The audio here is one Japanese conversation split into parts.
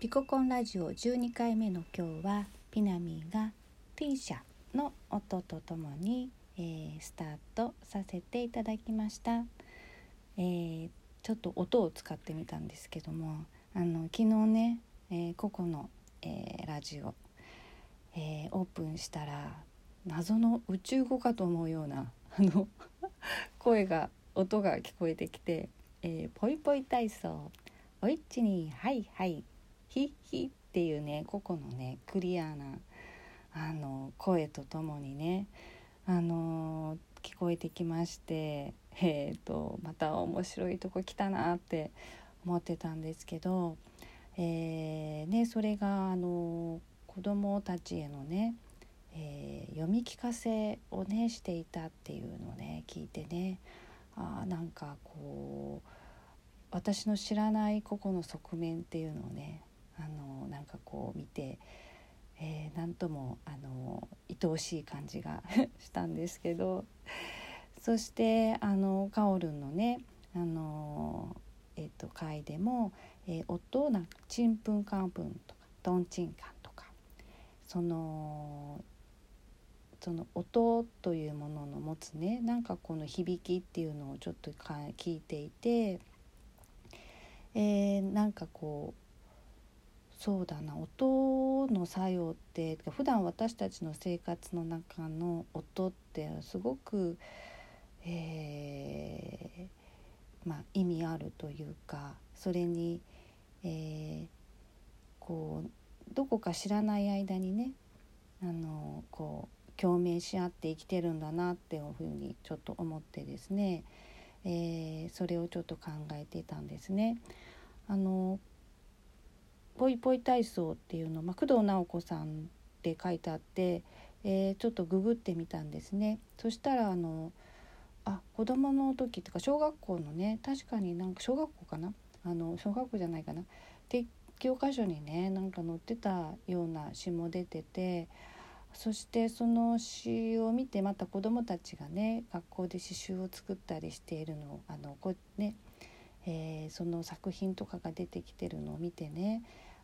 ピココンラジオ12回目の今日はピナミーが T 社の音とともに、えー、スタートさせていただきました、えー、ちょっと音を使ってみたんですけどもあの昨日ね、えー、ココの、えラジオ、えオープンしたら謎の宇宙語かと思うようなあの声が音が聞こえてきて「えー、ポイポイ体操おいっちにはいはいヒッヒッっていうね個々のねクリアなあの声とともにねあの聞こえてきましてえーと、また面白いとこ来たなって思ってたんですけど、えーね、それがあの子どもたちへのね、えー、読み聞かせをねしていたっていうのをね聞いてねあなんかこう私の知らない個々の側面っていうのをねあのなんかこう見て、えー、なんともあの愛おしい感じが したんですけどそしてあのカオルンのねあの、えーと、回でも、えー、夫なんかちんぷんかんぷんとかとんちんかんとかそのその音というものの持つねなんかこの響きっていうのをちょっと聞いていて、えー、なんかこうそうだな音の作用って普段私たちの生活の中の音ってすごく、えー、まあ、意味あるというかそれに、えー、こうどこか知らない間にねあのこう共鳴し合って生きてるんだなっていうふうにちょっと思ってですね、えー、それをちょっと考えていたんですね。あのポイポイ体操っていうの、まあ、工藤直子さんって書いてあって、えー、ちょっとググってみたんですね。そしたらあのあ子供の時とか小学校のね確かになんか小学校かな？あの小学校じゃないかな？で教科書にねなんか載ってたような詩も出ててそしてその詩を見てまた子どもたちがね学校で詩集を作ったりしているのをあのこね、えー、その作品とかが出てきてるのを見てね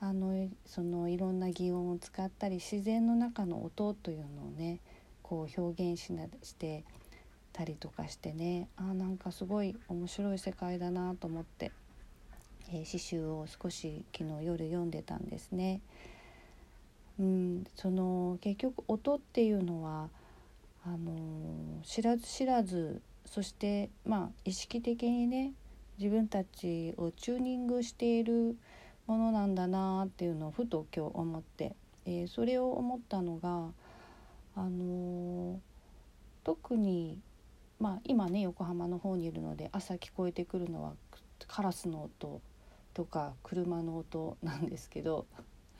あのそのいろんな擬音を使ったり自然の中の音というのをねこう表現しなしてたりとかしてねあなんかすごい面白い世界だなと思って、えー、詩集を少し昨日夜読んでたんですね。うん、その結局音っていうのはあの知らず知らずそしてまあ意識的にね自分たちをチューニングしているものなんだなっていうのをふと今日思って、えー、それを思ったのが、あのー、特に、まあ、今ね横浜の方にいるので朝聞こえてくるのはカラスの音とか車の音なんですけど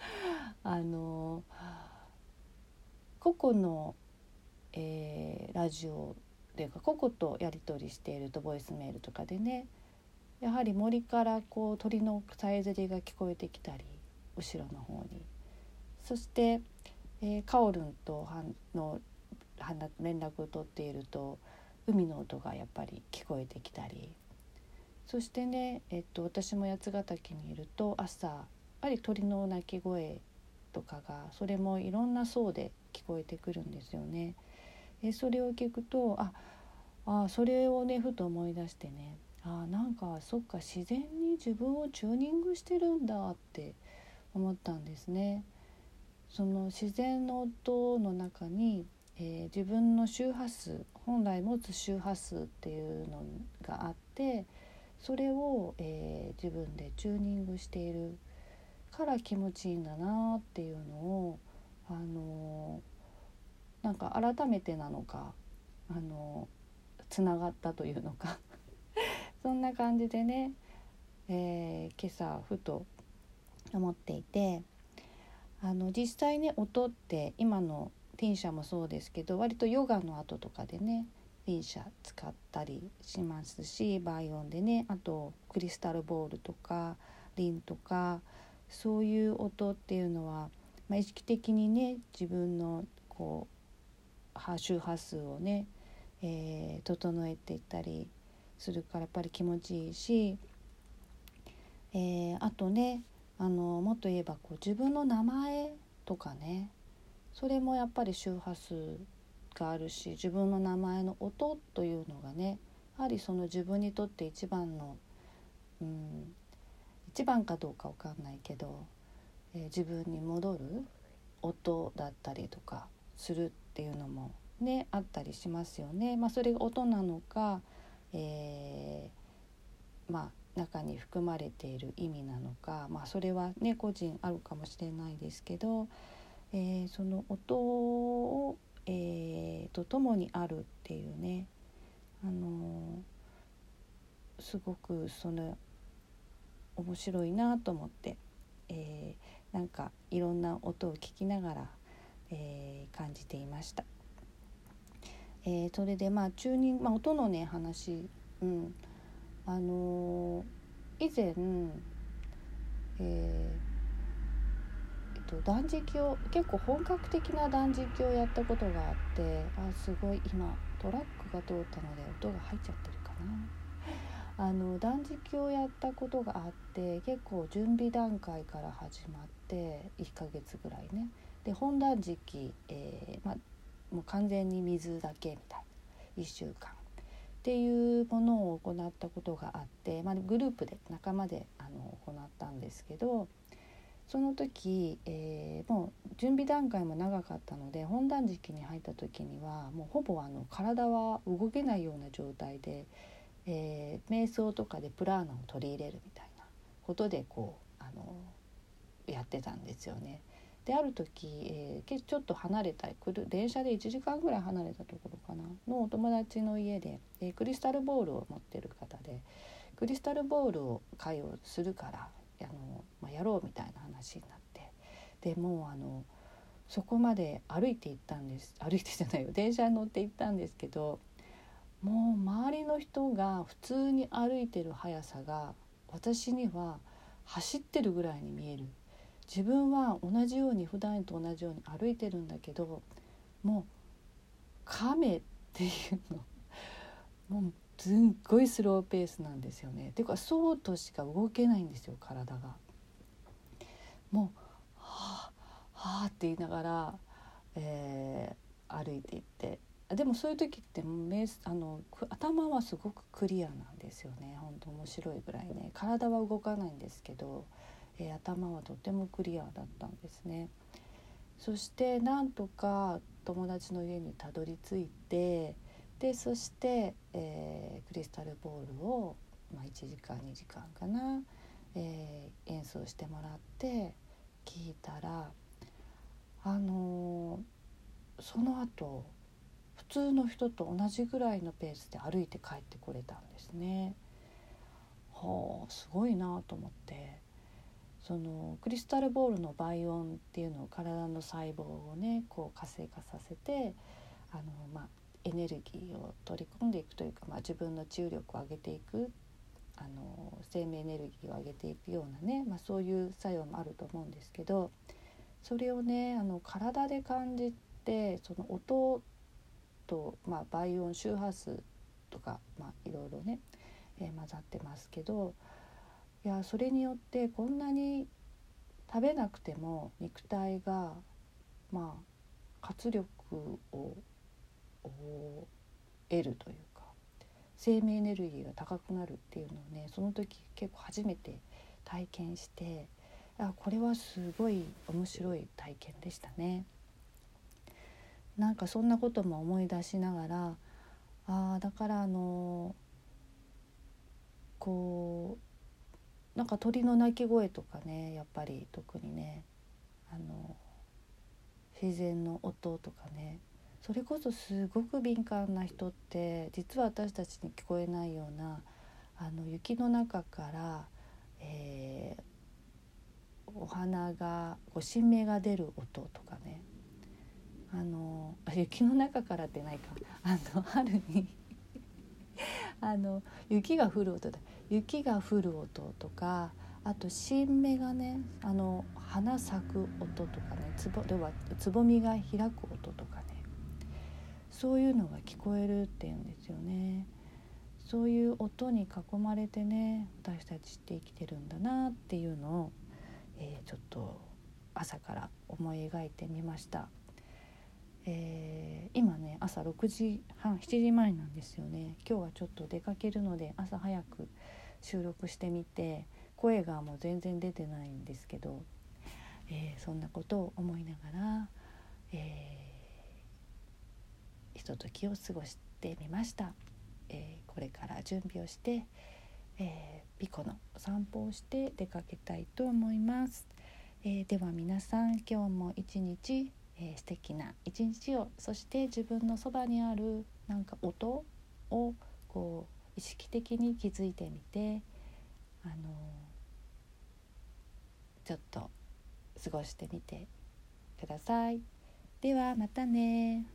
あのー、個々の、えー、ラジオというか個々とやり取りしているとボイスメールとかでねやはり森からこう鳥のさえずりが聞こえてきたり後ろの方にそして、えー、カオルンとの連絡を取っていると海の音がやっぱり聞こえてきたりそしてね、えっと、私も八ヶ岳にいると朝やっぱり鳥の鳴き声とかがそれもいろんな層で聞こえてくるんですよね。えそれを聞くとああそれをねふと思い出してねあなんかそっか自然に自分をチューニングしてるんだって思ったんですね。その自然の音の中に、えー、自分の周波数本来持つ周波数っていうのがあってそれを、えー、自分でチューニングしているから気持ちいいんだなっていうのをあのー、なんか改めてなのかあのつながったというのかそんな感じでね、えー、今朝ふと思っていてあの実際ね音って今のティンシャもそうですけど割とヨガの後とかでねティンシャ使ったりしますしバイオンでねあとクリスタルボールとかリンとかそういう音っていうのは、まあ、意識的にね自分のこう周波数をね、えー、整えていったりするからやっぱり気持ちいいし、えー、あとねあのもっと言えばこう自分の名前とかねそれもやっぱり周波数があるし自分の名前の音というのがねやはりその自分にとって一番の、うん、一番かどうか分かんないけど、えー、自分に戻る音だったりとかするっていうのもねあったりしますよね。まあ、それが音なのか、えー、まあ中に含まれている意味なのか、まあ、それはね個人あるかもしれないですけど、えー、その音を、えー、と共にあるっていうね、あの、すごくその面白いなと思って、えー、なんかいろんな音を聞きながら、えー、感じていました。えー、それでまあチューニング、まあ、音のね話、うん。あのー、以前、えー、えっと、断食を結構本格的な断食をやったことがあってあすごい今トラックが通ったので音が入っちゃってるかな。あの断食をやったことがあって結構準備段階から始まって1ヶ月ぐらいね。で本断食、えーまあもう完全に水だけみたいな1週間っていうものを行ったことがあって、まあ、グループで仲間であの行ったんですけどその時、えー、もう準備段階も長かったので本断食に入った時にはもうほぼあの体は動けないような状態で、えー、瞑想とかでプラーナを取り入れるみたいなことでこうあのやってたんですよね。である時、えー、ちょっと離れた電車で1時間ぐらい離れたところかな。のお友達の家で、えー、クリスタルボールを持ってる方でクリスタルボールを会をするからあの、まあ、やろうみたいな話になって。でもうあのそこまで歩いて行ったんです歩いてじゃないよ。電車に乗って行ったんですけどもう周りの人が普通に歩いてる速さが私には走ってるぐらいに見える。自分は同じように普段と同じように歩いてるんだけどもう亀っていうの もうすっごいスローペースなんですよね。ていうかそうとしか動けないんですよ体が。もう「はあはあ」って言いながら、えー、歩いていってでもそういう時ってあの頭はすごくクリアなんですよね本当面白いぐらいね体は動かないんですけどえー、頭はとてもクリアだったんですね。そしてなんとか友達の家にたどり着いてでそして、えー、クリスタルボールを、まあ、1時間2時間かな、えー、演奏してもらって聞いたらあのー、その後普通の人と同じぐらいのペースで歩いて帰ってこれたんですね。はあすごいなと思ってそのクリスタルボールの倍音っていうのを体の細胞をねこう活性化させてあの、まあ、エネルギーを取り込んでいくというか、まあ、自分の治癒力を上げていくあの生命エネルギーを上げていくようなね、まあ、そういう作用もあると思うんですけどそれをねあの体で感じてその音と、まあ、倍音周波数とか、まあ、いろいろね、えー、混ざってますけどいやそれによってこんなに食べなくても肉体がまあ活力を得るというか生命エネルギーが高くなるっていうのをねその時結構初めて体験してあこれはすごい面白い体験でしたね。なんかそんなことも思い出しながらあだからあのこうなんか鳥の鳴き声とかねやっぱり特にねあの自然の音とかねそれこそすごく敏感な人って実は私たちに聞こえないようなあの雪の中から、えー、お花がこう新芽が出る音とかねあの雪の中からってないかあの春にあの雪が降る音だ雪が降る音とかあと新芽がねあの花咲く音とかねつぼではつぼみが開く音とかねそういうのが聞こえるっていうんですよね。そういう音に囲まれてね私たちって生きてるんだなっていうのを、えー、ちょっと朝から思い描いてみました。えー、今ね朝6時半7時前なんですよね。今日はちょっと出かけるので朝早く収録してみて声がもう全然出てないんですけど、えー、そんなことを思いながら、えー、ひとときを過ごしてみました、えー、これから準備をして、えー、ピコの散歩をして出かけたいと思います、え、では皆さん今日も一日えー、素敵な一日をそして自分のそばにあるなんか音をこう意識的に気づいてみて、あのー、ちょっと過ごしてみてください。ではまたね